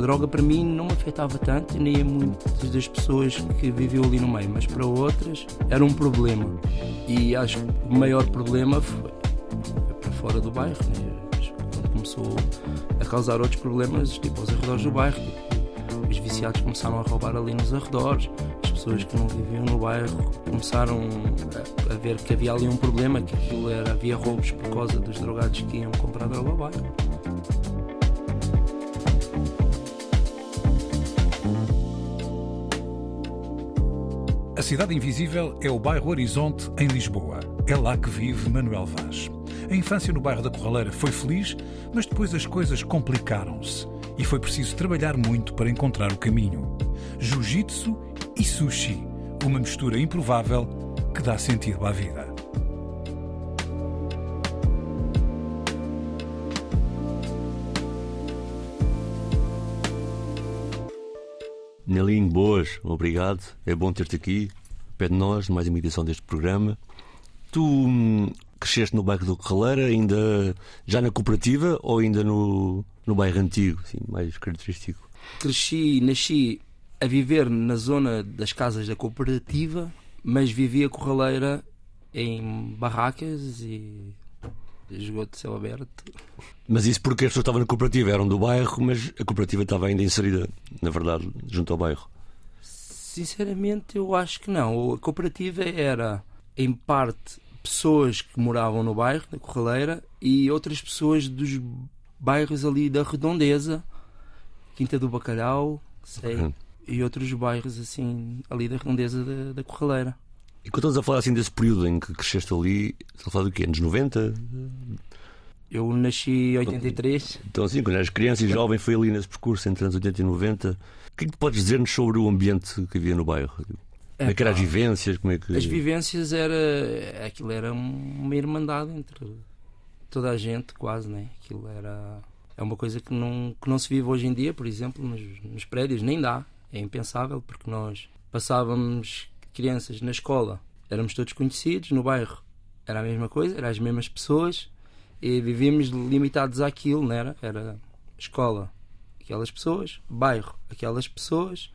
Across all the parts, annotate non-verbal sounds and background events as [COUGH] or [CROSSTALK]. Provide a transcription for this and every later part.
A droga para mim não me afetava tanto, nem a muitas das pessoas que viviam ali no meio, mas para outras era um problema. E acho que o maior problema foi para fora do bairro, né? quando começou a causar outros problemas, tipo aos arredores do bairro. Os viciados começaram a roubar ali nos arredores, as pessoas que não viviam no bairro começaram a, a ver que havia ali um problema, que aquilo era, havia roubos por causa dos drogados que iam comprar droga ao bairro. A Cidade Invisível é o bairro Horizonte, em Lisboa. É lá que vive Manuel Vaz. A infância no bairro da Corraleira foi feliz, mas depois as coisas complicaram-se e foi preciso trabalhar muito para encontrar o caminho. Jiu-jitsu e sushi, uma mistura improvável que dá sentido à vida. Nelinho, boas, obrigado. É bom ter-te aqui, pé de nós, mais uma edição deste programa. Tu hum, cresceste no bairro do Corraleira, ainda já na cooperativa ou ainda no, no bairro antigo, assim, mais característico? Cresci, nasci a viver na zona das casas da cooperativa, mas vivia Corraleira em barracas e esgoto de céu aberto. Mas isso porque as pessoas estavam na cooperativa, eram do bairro, mas a cooperativa estava ainda inserida, na verdade, junto ao bairro. Sinceramente, eu acho que não. A cooperativa era, em parte, pessoas que moravam no bairro, da Corraleira, e outras pessoas dos bairros ali da Redondeza, Quinta do Bacalhau, sei, Ok. e outros bairros assim, ali da Redondeza da, da Corraleira. E quando estamos a falar assim desse período em que cresceste ali, estás a falar do quê? Anos 90? Eu nasci em 83. Então, assim, quando eras criança e jovem, foi ali nesse percurso entre anos 80 e 90. O que é que tu podes dizer-nos sobre o ambiente que havia no bairro? Como é que eram as vivências? Como é que... As vivências era. Aquilo era uma irmandade entre toda a gente, quase, né? Aquilo era. É uma coisa que não, que não se vive hoje em dia, por exemplo, nos, nos prédios, nem dá. É impensável, porque nós passávamos crianças na escola, éramos todos conhecidos, no bairro era a mesma coisa, eram as mesmas pessoas e vivíamos limitados àquilo, não era? Era escola, aquelas pessoas, bairro, aquelas pessoas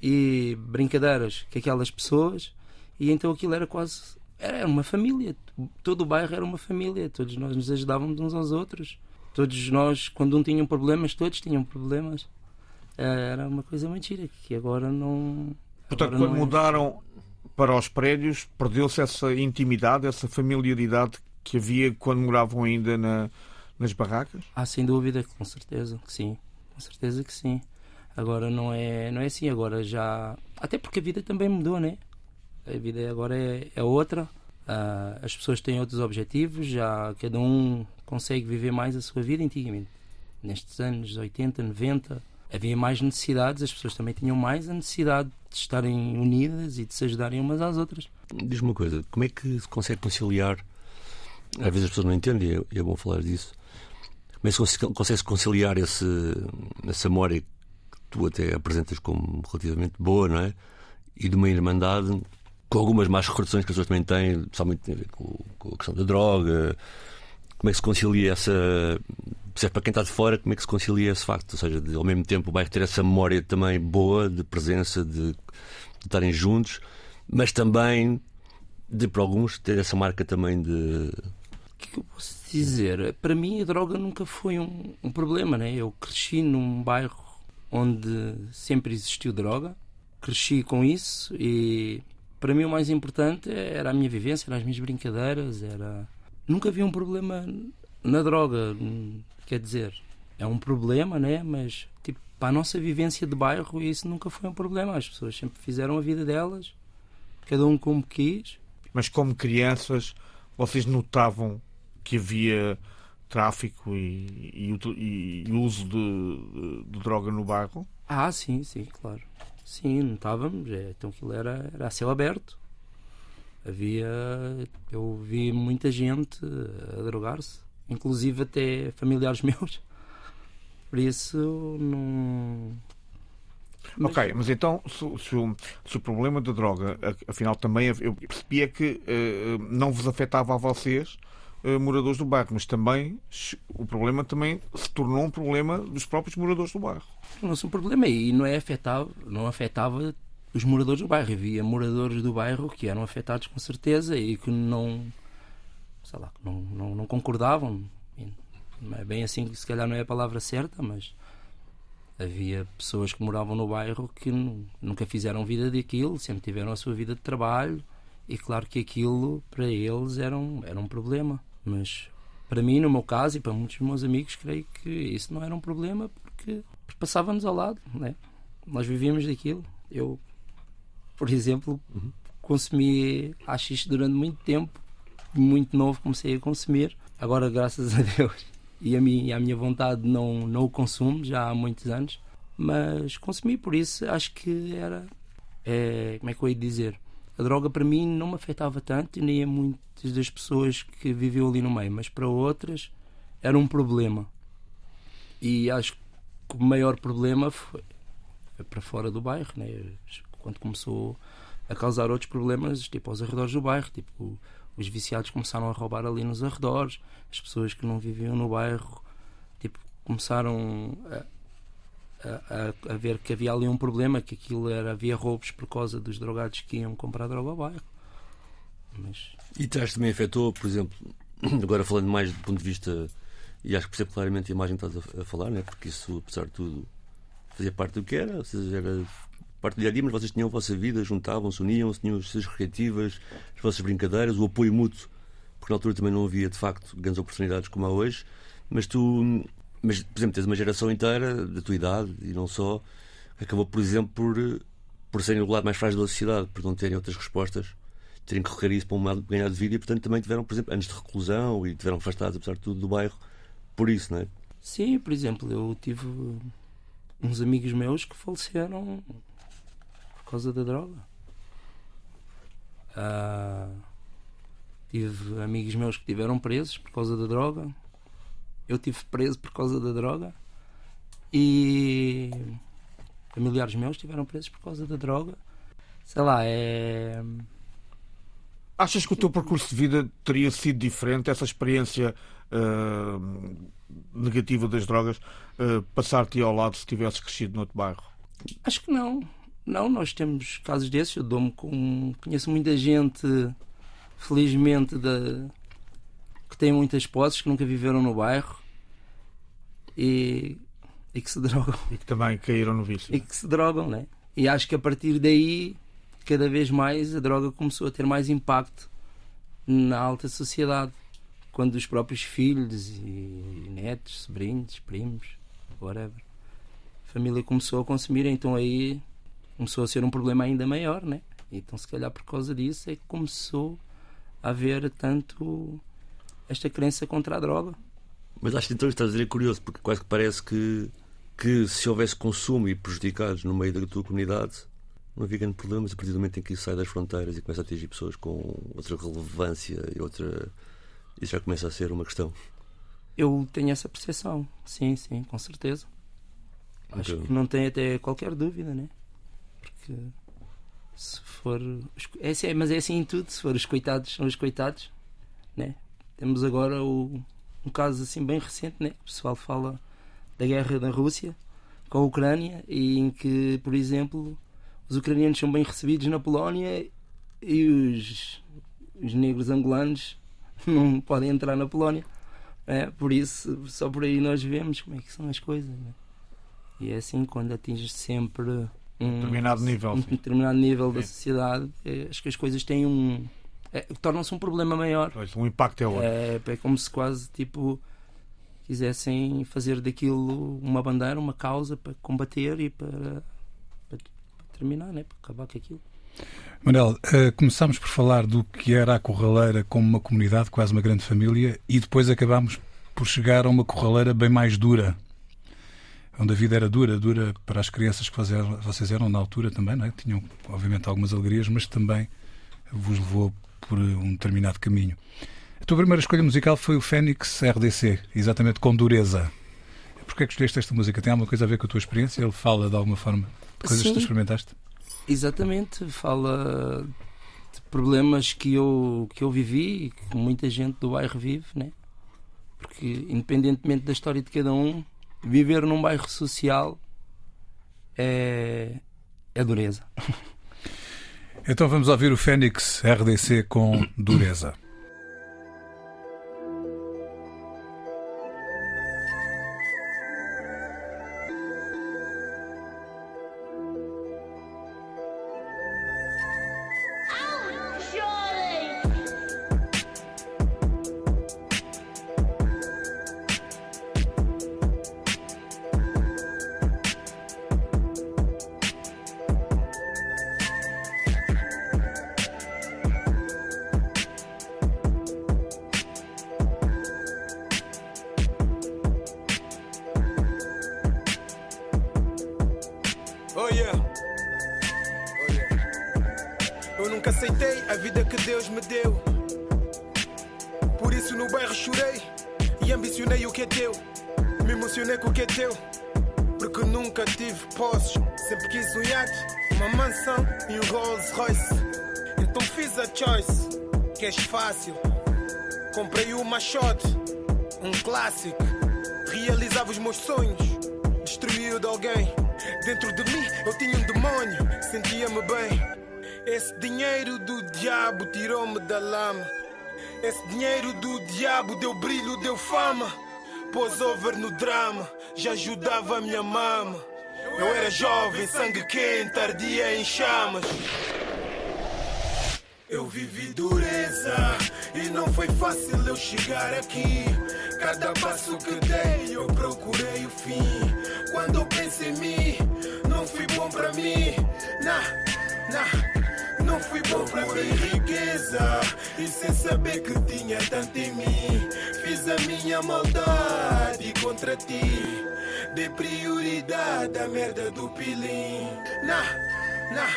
e brincadeiras com aquelas pessoas e então aquilo era quase era uma família todo o bairro era uma família todos nós nos ajudávamos uns aos outros todos nós quando um tinha problemas todos tinham problemas Eh, era uma coisa muito gira que agora não Portanto, agora quando é. mudaram para os prédios, perdeu-se essa intimidade, essa familiaridade que havia quando moravam ainda na- nas barracas? Ah, sem dúvida, com certeza que sim. Com certeza que sim. Agora não é, não é assim, agora já. Até porque a vida também mudou, né? A vida agora é, é outra. Ah, as pessoas têm outros objetivos, já cada um consegue viver mais a sua vida antigamente. Nestes anos 80, 90, havia mais necessidades, as pessoas também tinham mais a necessidade de estarem unidas e de se ajudarem umas às outras. Diz-me uma coisa, como é que se consegue conciliar? Às vezes as pessoas não entendem, e é- bom falar disso. Como é que se consegue conciliar esse, essa memória que tu até apresentas como relativamente boa, não é? E de uma irmandade com algumas más recordações que as pessoas também têm, principalmente tem a ver com, com a questão da droga. Como é que se concilia essa. Percebe, para quem está de fora, como é que se concilia esse facto? Ou seja, de, ao mesmo tempo o bairro ter essa memória também boa de presença, de, de estarem juntos, mas também de para alguns ter essa marca também de. O que é que eu posso dizer? Para mim, a droga nunca foi um, um problema, né? Eu cresci num bairro onde sempre existiu droga, cresci com isso e para mim o mais importante era a minha vivência, eram as minhas brincadeiras, era. Nunca vi um problema na droga, quer dizer, é um problema, né? Mas tipo, para a nossa vivência de bairro, isso nunca foi um problema. As pessoas sempre fizeram a vida delas, cada um como quis. Mas como crianças, vocês notavam que havia tráfico e, e, e uso de, de, droga no bairro? Ah, sim, sim, claro. Sim, notávamos. É, então aquilo era, era a céu aberto. Havia. Eu vi muita gente a drogar-se, inclusive até familiares [LAUGHS] meus. Por isso, não. Mas... Ok, mas então, se, se, o, se, o, problema da droga, afinal, também eu percebia que uh, não vos afetava a vocês, uh, moradores do bairro, mas também o problema também se tornou um problema dos próprios moradores do bairro. É um problema e não é afetava, não afetava os moradores do bairro. Havia moradores do bairro que eram afetados com certeza e que não, sei lá, não, não, não concordavam. Não é bem assim, se calhar não é a palavra certa, mas havia pessoas que moravam no bairro que nunca fizeram vida daquilo, sempre tiveram a sua vida de trabalho e claro que aquilo para eles era um, era um problema. Mas para mim, no meu caso e para muitos dos meus amigos, creio que isso não era um problema porque passávamos ao lado, né? nós vivíamos daquilo. Eu, por exemplo, uhum. consumi AX durante muito tempo, muito novo comecei a consumir. Agora, graças a Deus, e a, mim, a minha vontade não, não o consumo já há muitos anos, mas consumi por isso acho que era. É, como é que eu ia dizer? A droga para mim não me afetava tanto e nem a muitas das pessoas que viviam ali no meio, mas para outras era um problema. E acho que o maior problema foi para fora do bairro, né? quando começou a causar outros problemas, tipo aos arredores do bairro, tipo os viciados começaram a roubar ali nos arredores, as pessoas que não viviam no bairro tipo, começaram a, a, a, ver que havia ali um problema, que aquilo era, havia roubos por causa dos drogados que iam comprar droga ao bairro. Mas... E Trás também afetou, por exemplo, [CLEARS THROAT] agora falando mais do ponto de vista, e acho que percebo claramente a imagem que estás a, a falar, né? porque isso, apesar de tudo, fazia parte do que era, ou seja, era mas vocês tinham a vossa vida, juntavam-se, uniam-se, tinham as suas recreativas, as vossas brincadeiras, o apoio mútuo, porque na altura também não havia de facto grandes oportunidades como há hoje. Mas tu, mas, por exemplo, tens uma geração inteira da tua idade e não só, que acabou, por exemplo, por, por serem do lado mais frágil da sociedade, por não terem outras respostas, terem que recorrer isso para um de ganhar de vida e, portanto, também tiveram, por exemplo, anos de reclusão e tiveram afastados, apesar de tudo, do bairro, por isso, não é? Sim, por exemplo, eu tive uns amigos meus que faleceram por causa da droga. Uh, tive amigos meus que tiveram presos por causa da droga. Eu tive preso por causa da droga. E familiares meus tiveram presos por causa da droga. Sei lá, é. Achas que o teu percurso de vida teria sido diferente? Essa experiência uh, negativa das drogas uh, passar-te ao lado se tivesses crescido no outro bairro? Acho que não. Não, nós temos casos desses. Eu dou-me com. Conheço muita gente, felizmente, da... que tem muitas posses, que nunca viveram no bairro e, e que se [LAUGHS] drogam. E que também caíram no vício. E que se drogam, né? E acho que a partir daí, cada vez mais, a droga começou a ter mais impacto na alta sociedade. Quando os próprios filhos e netos, sobrinhos, primos, whatever, a família começou a consumir, então aí começou a ser um problema ainda maior, né? Então, se calhar por causa disso é que começou a haver tanto esta crença contra a droga. Mas acho que então estás a dizer é curioso, porque quase que parece que, que se houvesse consumo e prejudicados no meio da tua comunidade, não havia grande problema, mas a partir do momento em que isso sai das fronteiras e começa a atingir pessoas com outra relevância e outra. Isso já começa a ser uma questão. Eu tenho essa percepção, sim, sim, com certeza. Acho que não tem até qualquer dúvida, né? Se for. É assim, mas é assim em tudo, se for os coitados, são os coitados, né? Temos agora o, um caso assim bem recente, né? O pessoal fala da guerra da Rússia com a Ucrânia e em que, por exemplo, os ucranianos são bem recebidos na Polónia e os, os negros angolanos [LAUGHS] não podem entrar na Polónia. É, por isso, só por aí nós vemos como é que são as coisas. Né? E é assim, quando atinges sempre um determinado nível, um determinado nível da sociedade, é, acho que as coisas têm um. É, tornam-se um problema maior. Pois, um impacto é outro. É, é como se quase tipo quisessem fazer daquilo uma bandeira, uma causa para combater e para, para, terminar, né? para acabar com aquilo. Manel, uh, começámos por falar do que era a Corraleira como uma comunidade, quase uma grande família, e depois acabámos por chegar a uma corraleira bem mais dura. Onde a vida era dura, dura para as crianças que vocês eram na altura também, não é? Tinham, obviamente, algumas alegrias, mas também vos levou por um determinado caminho. A tua primeira escolha musical foi o Fênix RDC, exatamente com dureza. Porquê é que escolheste esta música? Tem alguma coisa a ver com a tua experiência? Ele fala de alguma forma de coisas Sim, que tu experimentaste? Exatamente, fala de problemas que eu, que eu vivi e que muita gente do bairro vive, né? Porque, independentemente da história de cada um, viver num bairro social é, é dureza. Então vamos ouvir o Fênix RDC com dureza. que aceitei a vida que Deus me deu. Por isso no bairro chorei e ambicionei o que é teu. Me emocionei com o que é teu, porque nunca tive posses. Sempre quis um iate, uma mansão e um Rolls Royce. Então fiz a choice, que és fácil. Comprei uma shot, um clássico. Realizava os meus sonhos, destruí de alguém. Dentro de mim eu tinha um demônio, sentia-me bem. Esse dinheiro do diabo deu brilho, deu fama. Pôs over no drama, já ajudava a minha mama. Eu era jovem, sangue quente, ardia em chamas. Eu vivi dureza e não foi fácil eu chegar aqui. Cada passo que dei eu procurei o fim. Quando eu penso em mim, não fui bom para mim. Nah, nah. Não fui bom para mim riqueza. E sem saber que tinha tanto em mim Fiz a minha maldade contra ti. Dei prioridade à merda do pilim. Nah, nah,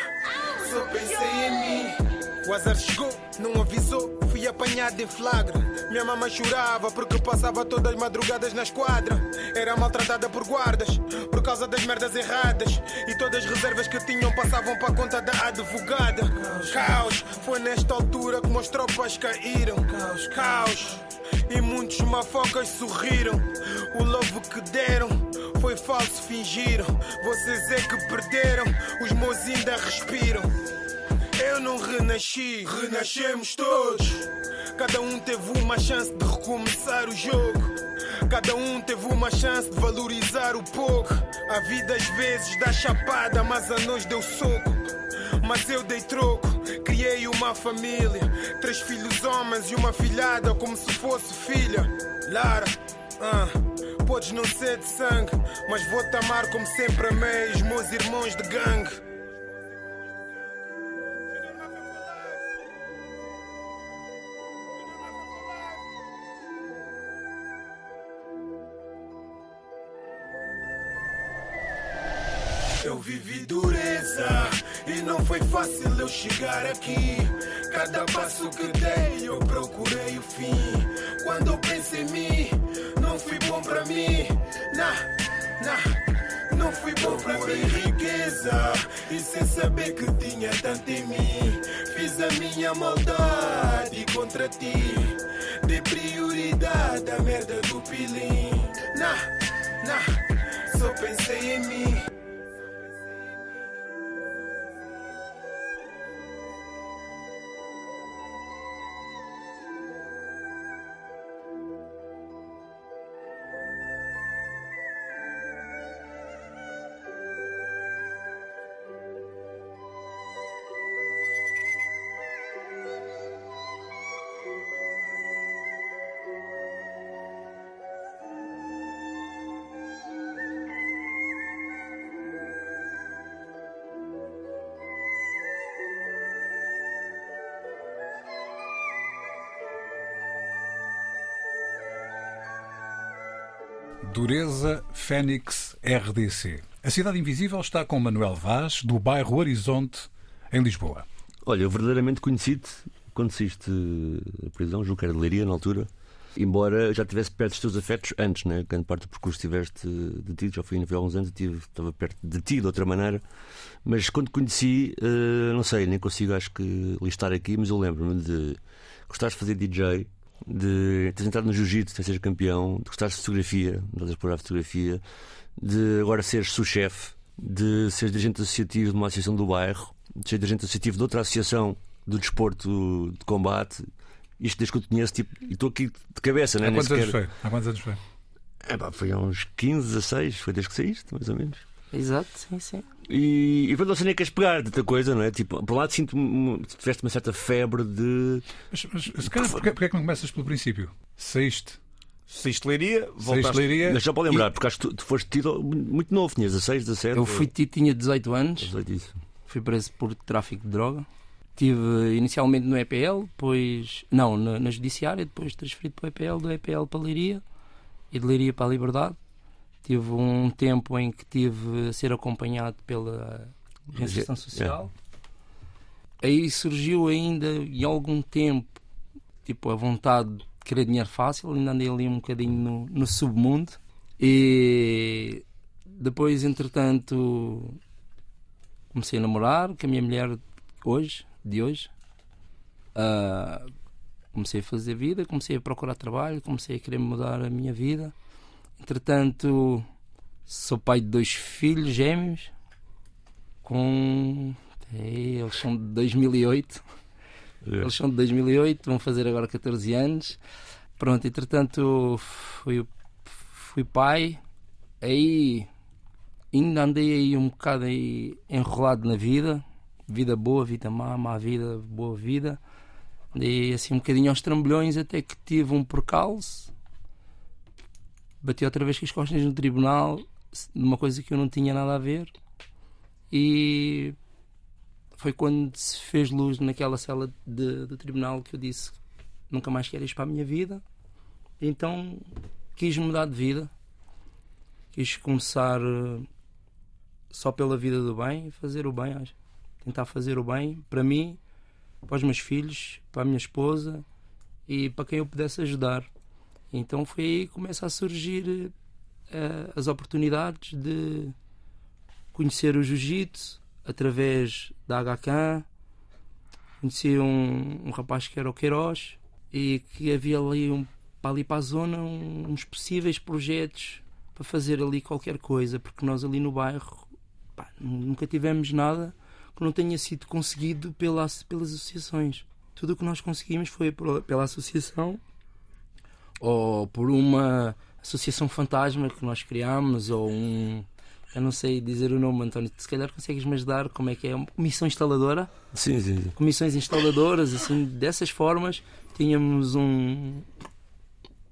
só pensei em mim o azar chegou, não avisou, fui apanhado em flagra. Minha mamãe chorava porque passava todas as madrugadas na esquadra. Era maltratada por guardas por causa das merdas erradas. E todas as reservas que tinham passavam para conta da advogada. Caos, foi nesta altura que meus tropas caíram. Caos, caos. E muitos mafocas sorriram. O love que deram foi falso, fingiram. Vocês é que perderam, os meus ainda respiram. Eu não renasci, renascemos todos. Cada um teve uma chance de recomeçar o jogo. Cada um teve uma chance de valorizar o pouco. A vida às vezes dá chapada, mas a nós deu soco. Mas eu dei troco, criei uma família. Três filhos homens e uma filhada, como se fosse filha. Lara, uh, podes não ser de sangue, mas vou-te amar como sempre amei os meus irmãos de gangue. E não foi fácil eu chegar aqui. Cada passo que dei eu procurei o fim. Quando eu penso em mim, não fui bom para mim. Nah, nah. Não fui bom para mim, riqueza. E sem saber que tinha tanto em mim, fiz a minha maldade contra ti. Dei prioridade à merda do pilim. Nah, nah. Só pensei em mim. Dureza Fênix RDC. A Cidade Invisível está com Manuel Vaz, do bairro Horizonte, em Lisboa. Olha, eu verdadeiramente conheci-te quando saíste da prisão, julgo que era de Leiria na altura, embora já estivesse perto dos teus afetos antes, né? grande parte do percurso estiveste detido, já fui há alguns anos, eu estava perto de ti de outra maneira, mas quando conheci, uh, não sei, nem consigo acho que listar aqui, mas eu lembro-me de gostares de fazer DJ, de teres entrado no jiu-jitsu, de seres campeão, de gostares de fotografia, de explorar fotografia, de agora seres sous-chefe, de seres dirigente associativo de uma associação do bairro, de seres dirigente associativo de outra associação do desporto de combate. Isto desde que eu te conheço, tipo, e estou aqui de cabeça, né? Há quantos anos foi? Há quantos anos foi? É, pá, foi há uns 15, 16, foi desde que saíste, mais ou menos. Exato, sim, sim. E, e não sei nem queres pegar de outra coisa, não é? Tipo, por um lado sinto tiveste uma certa febre de. Mas, mas se calhar, porquê, porquê é que não começas pelo princípio? Saíste. Saíste Leiria, voltaste... Leiria. Mas já para lembrar, e... porque acho que tu, tu, foste tido muito novo, tinhas 16, 17. Eu fui tido, tinha 18 anos. 18 isso. Fui preso por tráfico de droga. Estive inicialmente no EPL, depois. Não, na, na Judiciária, depois transferido para o EPL, do EPL para Leiria e de Leiria para a Liberdade. Tive um tempo em que tive a ser acompanhado pela Agência Social. É. Aí surgiu ainda, em algum tempo, tipo, a vontade de querer dinheiro fácil. Ainda andei ali um bocadinho no, no submundo. E depois, entretanto, comecei a namorar com a minha mulher hoje, de hoje. Uh, comecei a fazer vida, comecei a procurar trabalho, comecei a querer mudar a minha vida. Entretanto, sou pai de dois filhos gêmeos com. Eles são de 2008. É. Eles são de 2008, vão fazer agora 14 anos. Pronto, entretanto, fui, fui pai. Aí ainda andei aí um bocado aí enrolado na vida. Vida boa, vida má, má vida, boa vida. Andei assim um bocadinho aos trambolhões até que tive um percalço bati outra vez com as costas no tribunal numa coisa que eu não tinha nada a ver. E foi quando se fez luz naquela cela de, do tribunal que eu disse nunca mais quero isto para a minha vida. Então quis mudar de vida. Quis começar eh, só pela vida do bem fazer o bem tentar fazer o bem para mim para os meus filhos para a minha esposa e para quem eu pudesse ajudar então foi aí que começa a surgir uh, as oportunidades de conhecer o jiu-jitsu através da HK. Conheci um, um, rapaz que era o Queiroz e que havia ali, um, para ali para a zona um, uns possíveis projetos para fazer ali qualquer coisa, porque nós ali no bairro pá, nunca tivemos nada que não tenha sido conseguido pela, pelas associações. Tudo o que nós conseguimos foi pela associação ou por uma associação fantasma que nós criámos, ou um. Eu não sei dizer o nome, António. Se calhar consegues-me ajudar como é que é? Uma comissão instaladora? Sim, sim, sim. Comissões instaladoras, assim, dessas formas. Tínhamos um,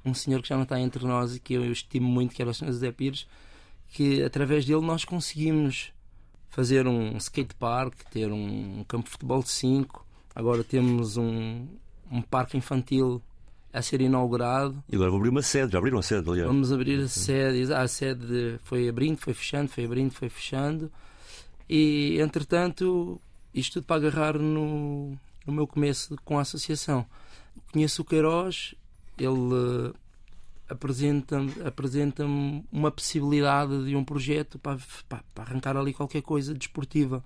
um senhor que já não está entre nós e que eu estimo muito, que era o senhor José Pires, que através dele nós conseguimos fazer um skate park, ter um campo de futebol de 5. Agora temos um, um parque infantil a ser inaugurado. E agora vão abrir uma sede, já abriram a sede, aliás. Vamos abrir a sede, a sede foi abrindo, foi fechando, foi abrindo, foi fechando. E, entretanto, isto tudo para agarrar no, no meu começo com a associação. Conheço o Queiroz, ele apresenta-me apresenta uma possibilidade de um projeto para, para, arrancar ali qualquer coisa desportiva.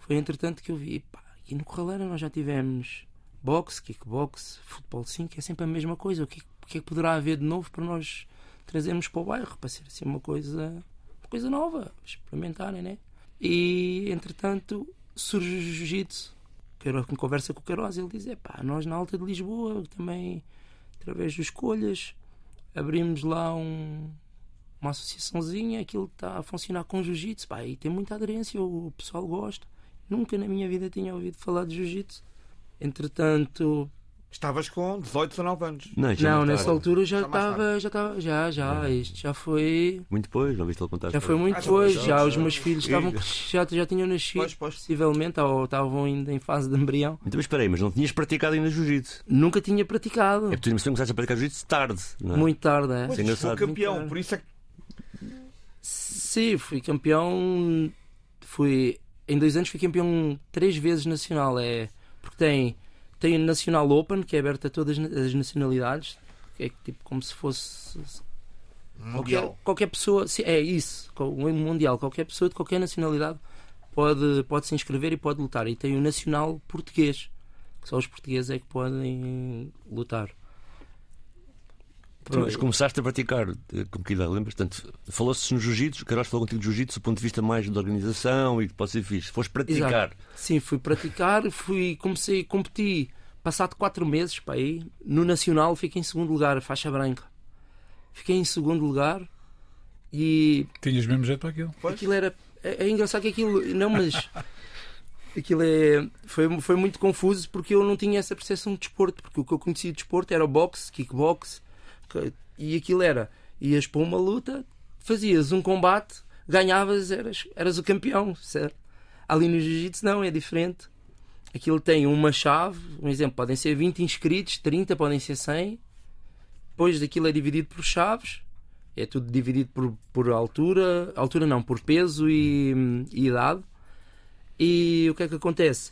Foi entretanto que eu vi, pá, aqui no Corraleira nós já tivemos boxe, kickbox, futebol 5, é sempre a mesma coisa. O que, o que é que poderá haver de novo para nós trazermos para o bairro? Para ser assim uma coisa, uma coisa nova, experimentarem, né? E entretanto surge o jiu-jitsu. Com conversa com o Queiroz, ele diz: é pá, nós na Alta de Lisboa também, através de escolhas, abrimos lá um, uma associaçãozinha, aquilo está a funcionar com jiu-jitsu, pá, e tem muita aderência, o pessoal gosta. Nunca na minha vida tinha ouvido falar de jiu-jitsu. Entretanto, Estavas com 18, 19 anos. Não, já Não, nessa tarde. altura já Já estava, já estava, já, já, isto já foi, Muito depois, não viste ele contar já foi muito Ah, já depois, foi, já já, os já. meus filhos estavam, já, já tinham nascido, Pois, pois. possivelmente, ou estavam ainda em fase de embrião. Então, mas espera aí, mas não tinhas praticado ainda jiu-jitsu? Nunca tinha praticado, É porque tu me começaste a praticar jiu-jitsu tarde, não é? muito tarde, é. Isso é foi campeão, por isso é que Sim, fui campeão. Fui. Em dois anos fui campeão três vezes nacional. É, porque tem, tem o Nacional Open, que é aberto a todas as nacionalidades. que É tipo como se fosse. Qualquer, mundial. qualquer pessoa. sim, É isso, o Mundial. Qualquer pessoa de qualquer nacionalidade pode, pode se inscrever e pode lutar. E tem o Nacional Português, que só os portugueses é que podem lutar. Tu, mas começaste a praticar eh, com que idade, lembras? Portanto, falou-se no jiu-jitsu, o Queiroz falou contigo de jiu-jitsu do ponto de vista mais da organização e que pode ser fixe. Foste praticar. Sim, fui praticar, fui, comecei, competi, passado quatro meses para aí, no Nacional fiquei em segundo lugar, faixa branca. Fiquei em segundo lugar e Tinhas mesmo jeito para aquilo. aquilo era. É, é engraçado que aquilo. Não, mas. [LAUGHS] Aquilo é, foi, foi muito confuso porque eu não tinha essa percepção de desporto, porque o que eu conhecia de desporto era o boxe, kickbox, e aquilo era, ias para uma luta, fazias um combate, ganhavas, eras, eras o campeão, certo? Ali no jiu-jitsu não, é diferente. Aquilo tem uma chave, um exemplo, podem ser 20 inscritos, 30 podem ser 100. Depois daquilo é dividido por chaves, é tudo dividido por, por altura, altura não, por peso e, e idade. E o que é que acontece?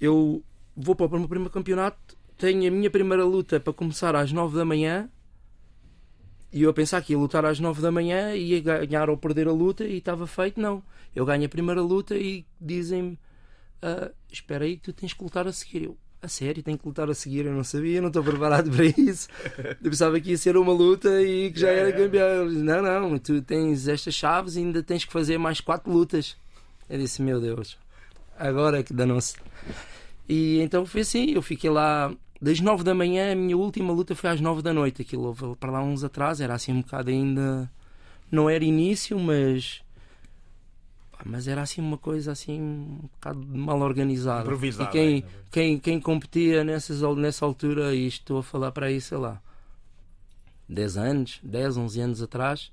Eu vou para o meu primeiro campeonato, tenho a minha primeira luta para começar às 9 da manhã. E eu a pensar que ia lutar às 9 da manhã, ia ganhar ou perder a luta e estava feito. Não. Eu ganho a primeira luta e dizem-me: "Ah, Espera aí, tu tens que lutar a seguir. Eu, a sério, tenho que lutar a seguir. Eu não sabia, não estou preparado para isso. Eu pensava que ia ser uma luta e que já era campeão. Eles, Não, não, tu tens estas chaves e ainda tens que fazer mais quatro lutas. Eu disse: Meu Deus, agora é que danou-se. E então foi assim, eu fiquei lá das 9 da manhã, a minha última luta foi às 9 da noite. Aquilo houve para lá uns atrás, era assim um bocado ainda. Não era início, mas. Mas era assim uma coisa assim um bocado mal organizada. Improvisada, E quem, quem, quem competia nessas, nessa altura, e estou a falar para aí, sei lá, 10 anos, 10, 11 anos atrás,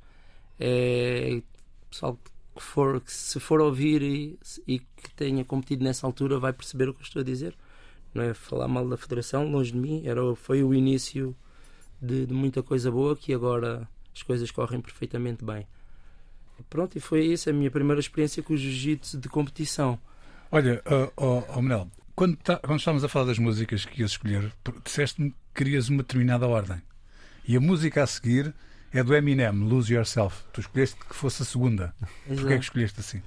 é, pessoal que, for, que se for ouvir e, e que tenha competido nessa altura vai perceber o que eu estou a dizer. Não é falar mal da federação, longe de mim, era, foi o início de, de muita coisa boa que agora as coisas correm perfeitamente bem. Pronto, e foi isso a minha primeira experiência com o jiu-jitsu de competição. Olha, ó ó, ó, Manel, quando, tá- quando estávamos a falar das músicas que ias escolher, disseste-me que querias uma determinada ordem. E a música a seguir é do Eminem, Lose Yourself. Tu escolheste que fosse a segunda. Porquê é que Exato. escolheste assim?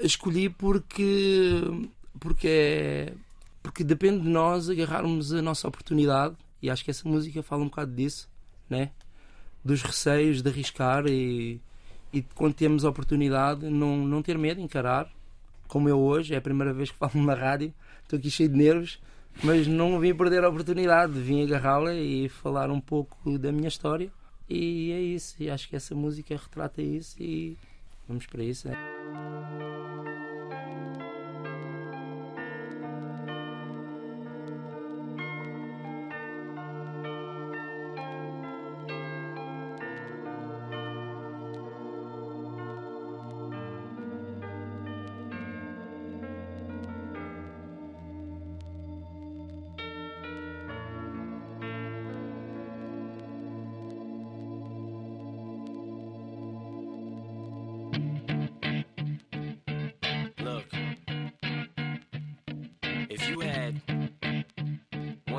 Escolhi porque porque é porque depende de nós agarrarmos a nossa oportunidade e acho que essa música fala um bocado disso, né? Dos receios de arriscar e, e quando temos a oportunidade não, não ter medo, encarar, como eu hoje, é a primeira vez que falo na rádio, estou aqui cheio de nervos, mas não vim perder a oportunidade, vim agarrá-la e falar um pouco da minha história e é isso, e acho que essa música retrata isso e vamos para isso. né?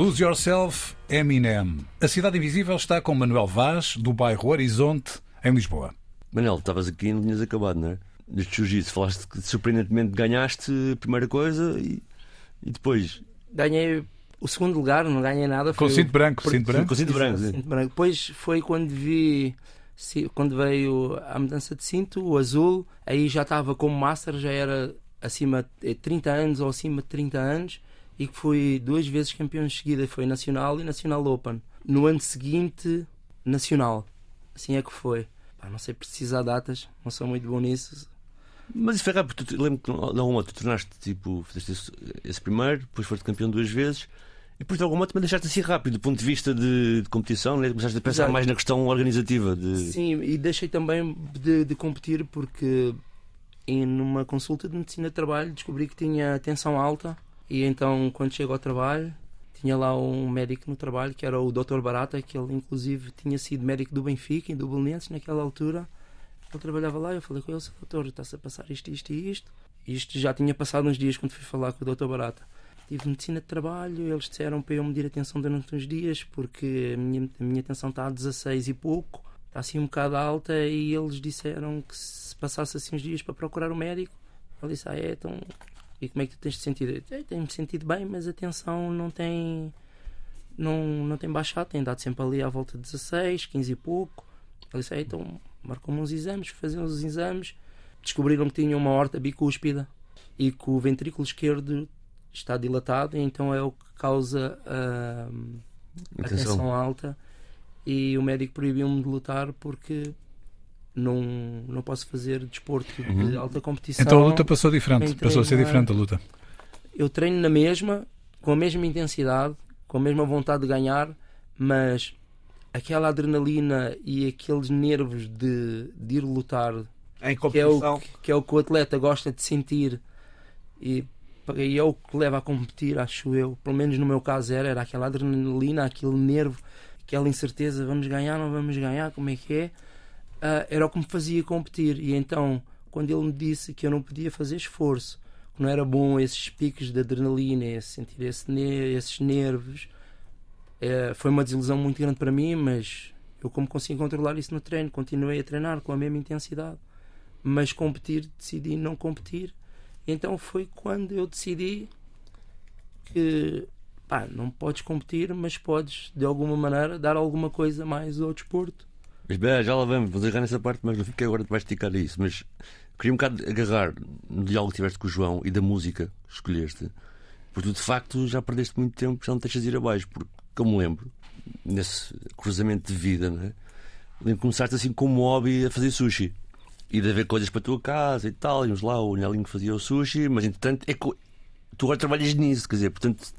Lose Yourself, Eminem. A Cidade Invisível está com Manuel Vaz, do bairro Horizonte, em Lisboa. Manuel, estavas aqui e não tinhas acabado, não é? Neste jiu-jitsu, falaste que surpreendentemente ganhaste a primeira coisa e, e depois. Ganhei o segundo lugar, não ganhei nada. Com cinto branco, cinto branco. Com cinto branco, cinto branco. Depois foi quando vi. Quando veio a mudança de cinto, o azul, aí já estava como master, já era acima de 30 anos ou acima de 30 anos e que foi duas vezes campeão de seguida, foi Nacional e Nacional Open. No ano seguinte, Nacional. Assim é que foi. Pá, não sei precisar datas, não sou muito bom nisso. Mas isso foi rápido, tu, lembro que de algum modo tu tornaste tipo, fizeste esse, esse primeiro, depois foste campeão duas vezes. E por de algum modo também deixaste assim rápido, do ponto de vista de, de competição, né? começaste a pensar Exato. mais na questão organizativa. De... Sim, e deixei também de, de competir porque em numa consulta de medicina de trabalho descobri que tinha tensão alta e então, quando chego ao trabalho, tinha lá um médico no trabalho, que era o Dr. Barata, que ele inclusive tinha sido médico do Benfica e do Belenenses naquela altura. Ele trabalhava lá, eu falei com ele, doutor, está-se a passar isto, isto e isto. Isto já tinha passado uns dias quando fui falar com o Dr. Barata. Tive medicina de trabalho, eles disseram para eu medir a tensão durante uns dias, porque a minha, a minha tensão está a 16 e pouco, está assim um bocado alta, e eles disseram que se passasse assim uns dias para procurar o um médico. Ele disse, ah é, então e como é que tu tens de sentido? Tenho-me sentido bem, mas a tensão não tem... Não, não tem baixado, tem dado sempre ali à volta de 16, 15 e pouco. Ele disse, ah, então marcou-me uns exames, fazer uns exames, descobriram que tinha uma horta bicúspida e que o ventrículo esquerdo está dilatado, então é o que causa uh, a tensão alta. E o médico proibiu-me de lutar porque não, não posso fazer desporto uhum. de alta competição. Então a luta passou diferente, passou a ser diferente a luta. Eu treino na mesma, com a mesma intensidade, com a mesma vontade de ganhar, mas aquela adrenalina e aqueles nervos de, de ir lutar em que é, o, que é o que o atleta gosta de sentir e, e é o que leva a competir, acho eu. Pelo menos no meu caso era, era aquela adrenalina, aquele nervo, aquela incerteza, vamos ganhar, não vamos ganhar, como é que é? Uh, era o que me fazia competir. E então, quando ele me disse que eu não podia fazer esforço, que não era bom esses picos de adrenalina, esse, sentir esse, esses nervos, é, foi uma desilusão muito grande para mim, mas eu como consigo controlar isso no treino, continuei a treinar com a mesma intensidade, mas competir, decidi não competir. Então foi quando eu decidi que pá, não podes competir, mas podes de alguma maneira dar alguma coisa mais ao desporto. Mas bem, já lá vamos, vou agarrar nessa parte, mas não fico agora vais esticar isso. Mas queria um bocado agarrar no diálogo que tiveste com o João e da música que escolheste, porque tu de facto já perdeste muito tempo, já não deixas ir abaixo, porque me lembro, nesse cruzamento de vida, lembro que começaste assim como hobby a fazer sushi e de haver coisas para a tua casa e tal. Íamos lá, o Nelinho fazia o sushi, mas entretanto é tu agora trabalhas nisso, quer dizer, portanto,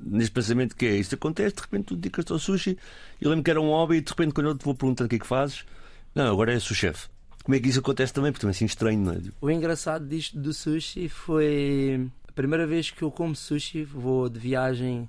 nesse pensamento que é isto acontece, de repente tu dedicas-te ao sushi. Eu lembro que era um hobby e de repente quando eu te vou perguntando o que é que fazes, não, agora és o chefe. Como é que isso acontece também? Porque também é assim estranho, não é? O engraçado disto do sushi foi a primeira vez que eu como sushi, vou de viagem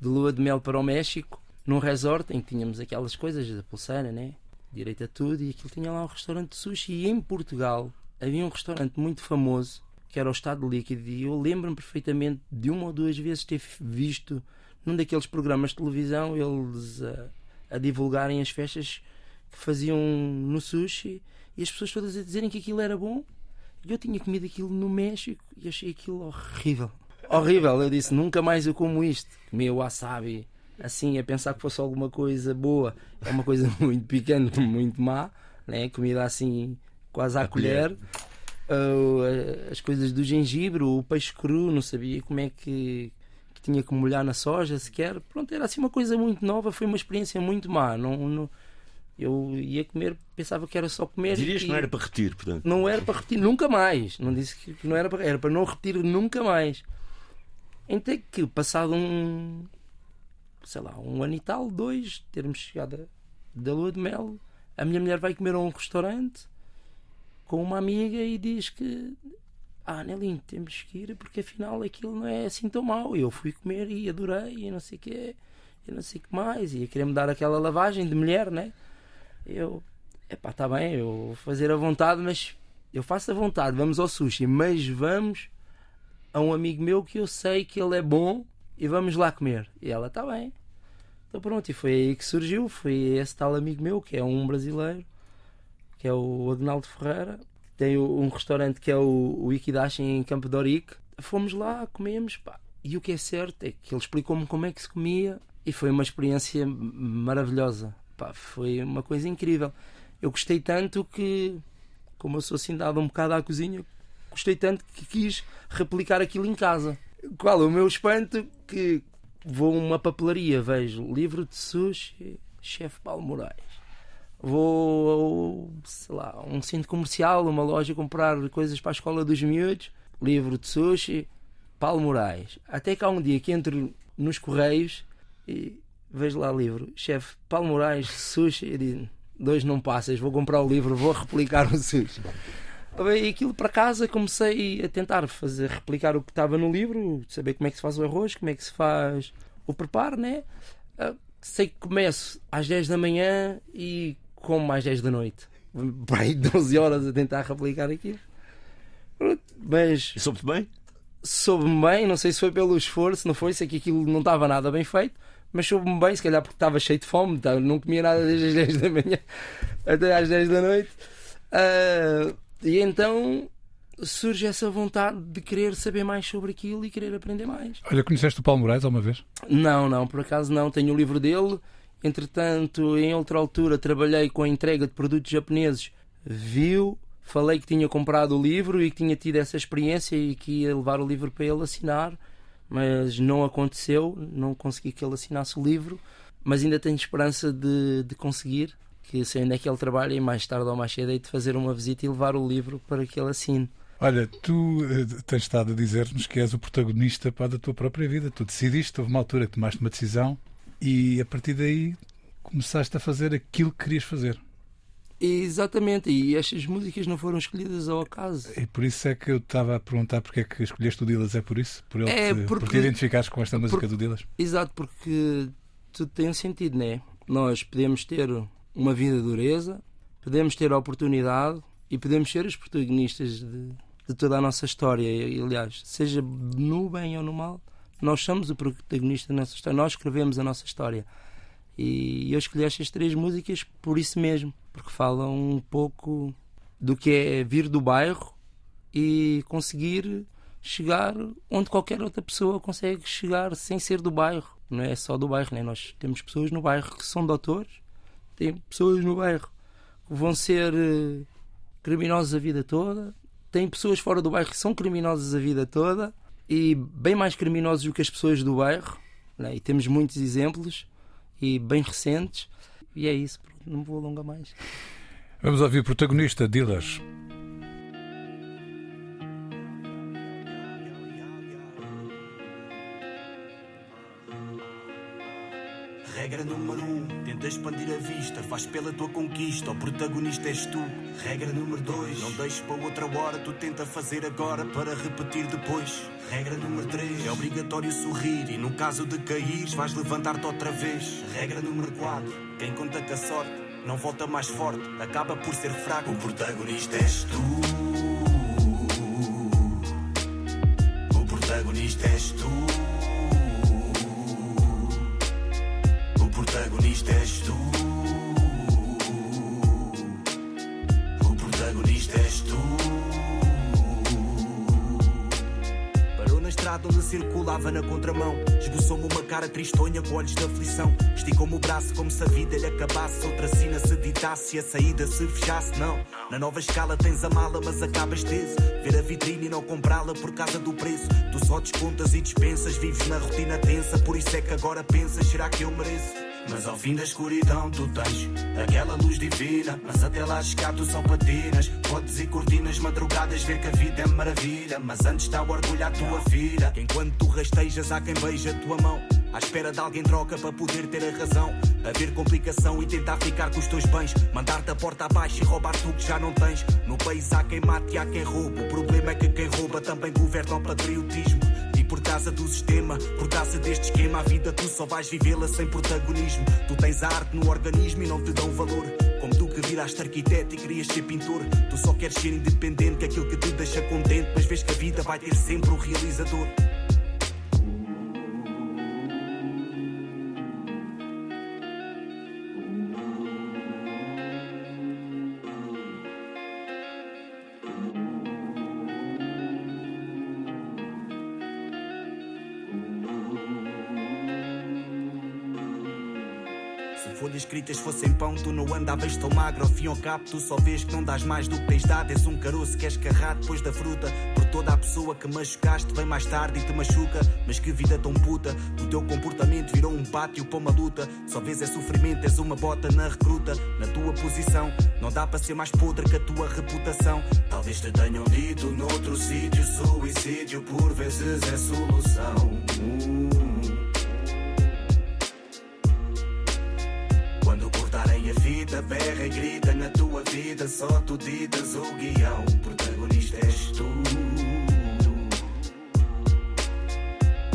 de lua de mel para o México, num resort em que tínhamos aquelas coisas da pulseira, né? Direito a tudo, e aquilo tinha lá um restaurante de sushi. E em Portugal havia um restaurante muito famoso que era o Estado Líquido, e eu lembro-me perfeitamente de uma ou duas vezes ter visto num daqueles programas de televisão eles a, a divulgarem as festas que faziam no sushi e as pessoas todas a dizerem que aquilo era bom. E eu tinha comido aquilo no México e achei aquilo horrível horrível. Eu disse, nunca mais eu como isto. Comi o wasabi assim, a pensar que fosse alguma coisa boa. É uma coisa [LAUGHS] muito picante, muito má. Né? Comida assim, quase à a colher. colher. As coisas do gengibre, o peixe cru, não sabia como é que, que, tinha que molhar na soja sequer. Pronto, era assim uma coisa muito nova. Foi uma experiência muito má. Não, não eu ia comer, pensava que era só comer. Dirias que não era para repetir, portanto. Não era para repetir nunca mais. Não disse que não era para, era para não repetir nunca mais. Então que passado um sei lá, um ano e tal, dois, termos chegado da lua de mel, a minha mulher vai comer a um restaurante com uma amiga e diz que ah, Nelinho, temos que ir porque afinal aquilo não é assim tão mau. Eu fui comer e adorei e não sei o que e não sei o que mais. E querer me dar aquela lavagem de mulher, né? Eu, epá, está bem, eu vou fazer a vontade, mas eu faço a vontade, vamos ao sushi, mas vamos a um amigo meu que eu sei que ele é bom e vamos lá comer. E ela está bem. Então pronto, e foi aí que surgiu. Foi esse tal amigo meu, que é um brasileiro, que é o Agnaldo Ferreira. Tem um restaurante que é o, o Ikidashi em Campo de Orique. Fomos lá, comemos, pá. E o que é certo é que ele explicou-me como é que se comia e foi uma experiência maravilhosa. Pá, foi uma coisa incrível. Eu gostei tanto que, como eu sou assim dado um bocado à cozinha, gostei tanto que quis replicar aquilo em casa. Qual o meu espanto? Que vou a uma papelaria, vejo livro de sushi, chefe Paulo Moraes. Vou, sei lá, a um centro comercial, uma loja comprar coisas para a escola dos miúdos, livro de sushi, Paulo Moraes. Até que há um dia que entro nos Correios e vejo lá livro, chefe Paulo Moraes, sushi, e digo, dois não passas, vou comprar o livro, vou replicar o sushi. Levei aquilo para casa, comecei a tentar fazer, replicar o que estava no livro, saber como é que se faz o arroz, como é que se faz o preparo, né? Uh, sei que começo às 10 da manhã e como às 10 da noite. [LAUGHS] para aí 12 horas a tentar replicar aquilo. Mas soube-te bem? soube-me bem, não sei se foi pelo esforço, não foi, sei que aquilo não estava nada bem feito, mas soube-me bem, se calhar porque estava cheio de fome, tá? não comia nada desde as 10 da manhã [LAUGHS] até às 10 da noite. Ah, e então surge essa vontade de querer saber mais sobre aquilo e querer aprender mais. Olha, conheceste o Paulo Moraes alguma vez? Não, não, por acaso não. Tenho o livro dele. Entretanto, em outra altura, trabalhei com a entrega de produtos japoneses. Viu, falei que tinha comprado o livro e que tinha tido essa experiência e que ia levar o livro para ele assinar, mas não aconteceu. Não consegui que ele assinasse o livro, mas ainda tenho esperança de, de conseguir. Que sei onde é que ele trabalha e mais tarde ou mais cedo hei de fazer uma visita e levar o livro para que ele assine. Olha, tu eh, tens estado a dizer-nos que és o protagonista pá, da tua própria vida. Tu decidiste, houve uma altura que tomaste uma decisão e a partir daí começaste a fazer aquilo que querias fazer. Exatamente, e estas músicas não foram escolhidas ao acaso. E por isso é que eu estava a perguntar porque é que escolheste o Dilas. É por isso? Por, ele É, te, por porque- te identificares com esta música por- do Dilas? Exato, porque tudo tem um sentido, né? Nós podemos ter uma vida de dureza, podemos ter a oportunidade e podemos ser os protagonistas de, de toda a nossa história. E, aliás, seja no bem ou no mal, nós somos o protagonista da nossa história, nós escrevemos a nossa história. E eu escolhi estas três músicas por isso mesmo, porque falam um pouco do que é vir do bairro e conseguir chegar onde qualquer outra pessoa consegue chegar sem ser do bairro. Não é só do bairro, né? nós temos pessoas no bairro que são doutores, tem pessoas no bairro que vão ser eh, criminosos a vida toda, tem pessoas fora do bairro que são criminosas a vida toda e bem mais criminosos do que as pessoas do bairro. né? E temos muitos exemplos e bem recentes. E é isso, não vou alongar mais. Vamos ouvir o protagonista, Dilas. Expandir a vista, faz pela tua conquista, o protagonista és tu. Regra número dois, não deixes para outra hora, tu tenta fazer agora para repetir depois. Regra número três, é obrigatório sorrir e no caso de caíres vais levantar-te outra vez. Regra número quatro, quem conta com a sorte não volta mais forte, acaba por ser fraco. O protagonista és tu. O protagonista és tu. Circulava na contramão. Esboçou-me uma cara tristonha com olhos de aflição. Esticou-me o braço como se a vida lhe acabasse. Outra sina se ditasse e a saída se fechasse. Não, na nova escala tens a mala, mas acabas teso. Ver a vitrine e não comprá-la por causa do preço. Tu só descontas e dispensas, vives na rotina tensa. Por isso é que agora pensas, será que eu mereço? Mas ao fim da escuridão tu tens aquela luz divina. Mas até lá chegar tu só patinas. Podes e cortinas, madrugadas, ver que a vida é maravilha. Mas antes está o orgulho à tua filha. Que enquanto tu rastejas, há quem beija a tua mão. À espera de alguém troca para poder ter a razão. Haver complicação e tentar ficar com os teus bens. Mandar-te a porta abaixo e roubar tu que já não tens. No país há quem mate e há quem rouba. O problema é que quem rouba também governa o patriotismo. Causa do sistema, por causa deste esquema, a vida tu só vais vivê-la sem protagonismo. Tu tens arte no organismo e não te dão valor. Como tu que viraste arquiteto e querias ser pintor, tu só queres ser independente, que aquilo que te deixa contente. Mas vês que a vida vai ter sempre um realizador. Escritas fossem pão, tu não andavas tão magro. Ao fim ao cabo, tu só vês que não dás mais do que tens dado. És um caroço que és carrado depois da fruta. Por toda a pessoa que machucaste, vem mais tarde e te machuca. Mas que vida tão puta. O teu comportamento virou um pátio para uma luta. Só vês é sofrimento, és uma bota na recruta. Na tua posição, não dá para ser mais podre que a tua reputação. Talvez te tenham dito noutro sítio: suicídio por vezes é solução. Hum. Cortarem a fita, berra e grita na tua vida. Só tu ditas o guião, o protagonista és tu.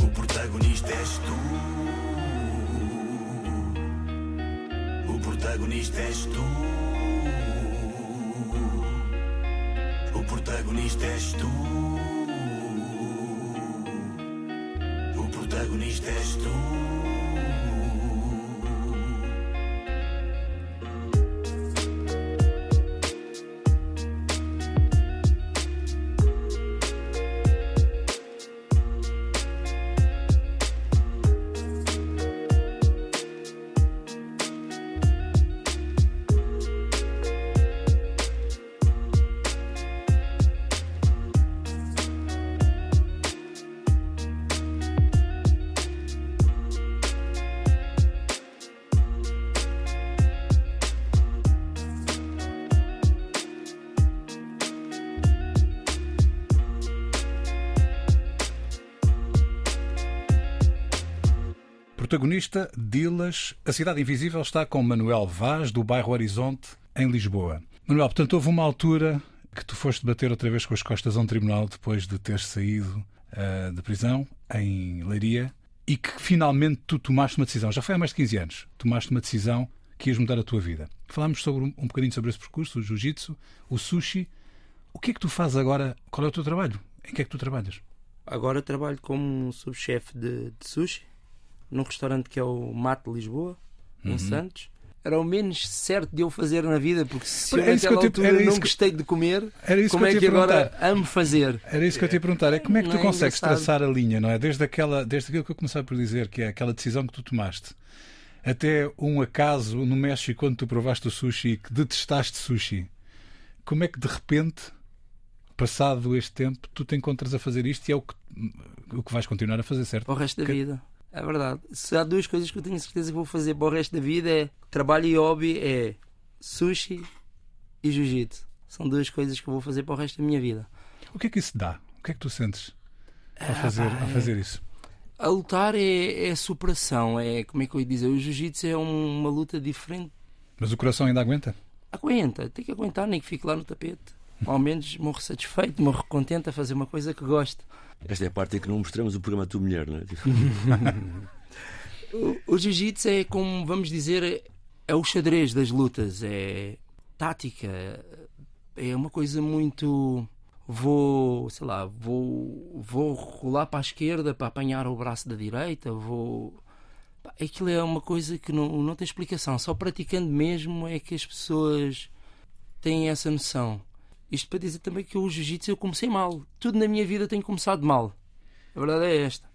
O protagonista és tu. O protagonista és tu. protagonista és tu. O protagonista és tu. Protagonista, Dilas. A Cidade Invisível está com Manuel Vaz, do bairro Horizonte, em Lisboa. Manuel, portanto, houve uma altura que tu foste bater outra vez com as costas a um tribunal depois de teres saído uh, de prisão em Leiria e que finalmente tu tomaste uma decisão. Já foi há mais de 15 anos. Tomaste uma decisão que ias mudar a tua vida. Falámos sobre um, um bocadinho sobre esse percurso, o jiu-jitsu, o sushi. O que é que tu fazes agora? Qual é o teu trabalho? Em que é que tu trabalhas? Agora trabalho como subchefe de, de sushi num restaurante que é o Mate Lisboa, em uhum. Santos. Era o menos certo de eu fazer na vida, porque se eu naquela altura te, não que, gostei de comer, como é que, agora amo fazer? Era isso que eu te ia perguntar. É como é que tu é consegues é traçar a linha, não é? Desde, aquela, desde aquilo que eu comecei por dizer, que é aquela decisão que tu tomaste, até um acaso no México, quando tu provaste o sushi, que detestaste sushi. Como é que de repente, passado este tempo, tu te encontras a fazer isto e é o que, o que vais continuar a fazer, certo? O resto da que... vida. É verdade. Se há duas coisas que eu tenho certeza que vou fazer para o resto da vida é trabalho e hobby é sushi e jiu-jitsu. São duas coisas que eu vou fazer para o resto da minha vida. O que é que isso dá? O que é que tu sentes ao fazer, ah, fazer isso? A lutar é, é superação, é como é que eu ia dizer? O jiu-jitsu é um, uma luta diferente. Mas o coração ainda aguenta? Aguenta, tem que aguentar, nem que fique lá no tapete. Ao menos morro satisfeito, morro contente a fazer uma coisa que gosto. Esta é a parte em que não mostramos o programa tua mulher, não é? [LAUGHS] o, o jiu-jitsu é como, vamos dizer, é o xadrez das lutas, é tática, é uma coisa muito. Vou, sei lá, vou, vou rolar para a esquerda para apanhar o braço da direita, vou. Aquilo é uma coisa que não, não tem explicação, só praticando mesmo é que as pessoas têm essa noção. Isto para dizer também que o jiu-jitsu eu comecei mal. Tudo na minha vida tem começado mal. A verdade é esta.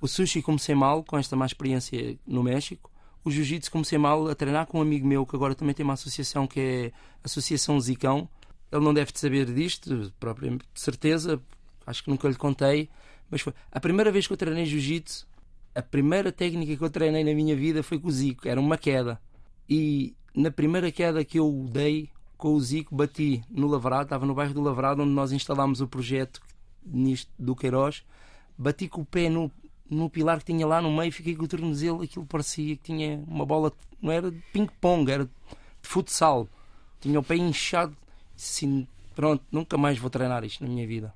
O sushi comecei mal, com esta má experiência no México. O jiu-jitsu comecei mal a treinar com um amigo meu que agora também tem uma associação que é a Associação Zicão. Ele não deve saber disto, propriamente de certeza, acho que nunca lhe contei, mas foi a primeira vez que eu treinei jiu-jitsu, a primeira técnica que eu treinei na minha vida foi com o Zico, era uma queda. E na primeira queda que eu dei, com o Zico bati no Lavrado, estava no bairro do Lavrado, onde nós instalámos o projeto nisto do Queiroz. Bati com o pé no, no pilar que tinha lá no meio, fiquei com o tornozelo, aquilo parecia que tinha uma bola, não era de ping-pong, era de futsal. Tinha o pé inchado, assim, pronto, nunca mais vou treinar isto na minha vida.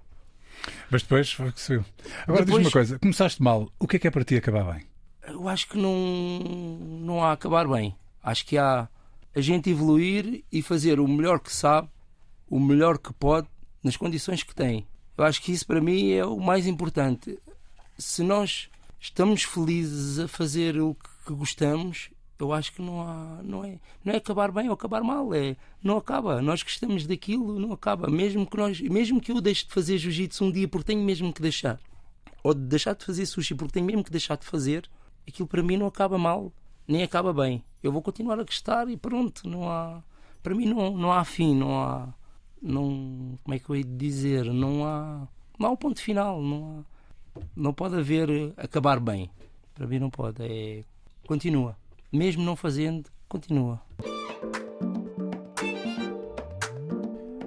Mas depois foi que saiu. Agora depois, diz-me uma coisa, começaste mal, o que é que é para ti acabar bem? Eu acho que não, não há acabar bem. Acho que há a gente evoluir e fazer o melhor que sabe, o melhor que pode, nas condições que tem. Eu acho que isso para mim é o mais importante. Se nós estamos felizes a fazer o que gostamos, eu acho que não há, não é, não é acabar bem ou acabar mal, é não acaba. Nós gostamos daquilo, não acaba. Mesmo que nós, mesmo que eu deixe de fazer jiu-jitsu um dia porque tenho mesmo que deixar, ou de deixar de fazer sushi porque tenho mesmo que deixar de fazer, aquilo para mim não acaba mal nem acaba bem. Eu vou continuar a gostar e pronto, não há. Para mim não, não há fim, não há. Não, como é que eu ia dizer? Não há. Não há um ponto final, não há. Não pode haver acabar bem. Para mim não pode. É. Continua. Mesmo não fazendo, continua.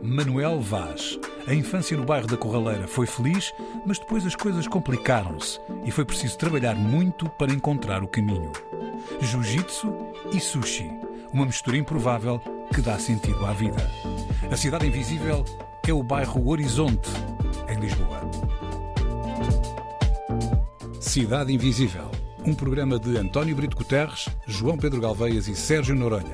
Manuel Vaz. A infância no bairro da Corraleira foi feliz, mas depois as coisas complicaram-se e foi preciso trabalhar muito para encontrar o caminho jiu-jitsu e sushi. Uma mistura improvável que dá sentido à vida. A Cidade Invisível é o bairro Horizonte, em Lisboa. Cidade Invisível. Um programa de António Brito Guterres, João Pedro Galveias e Sérgio Noronha.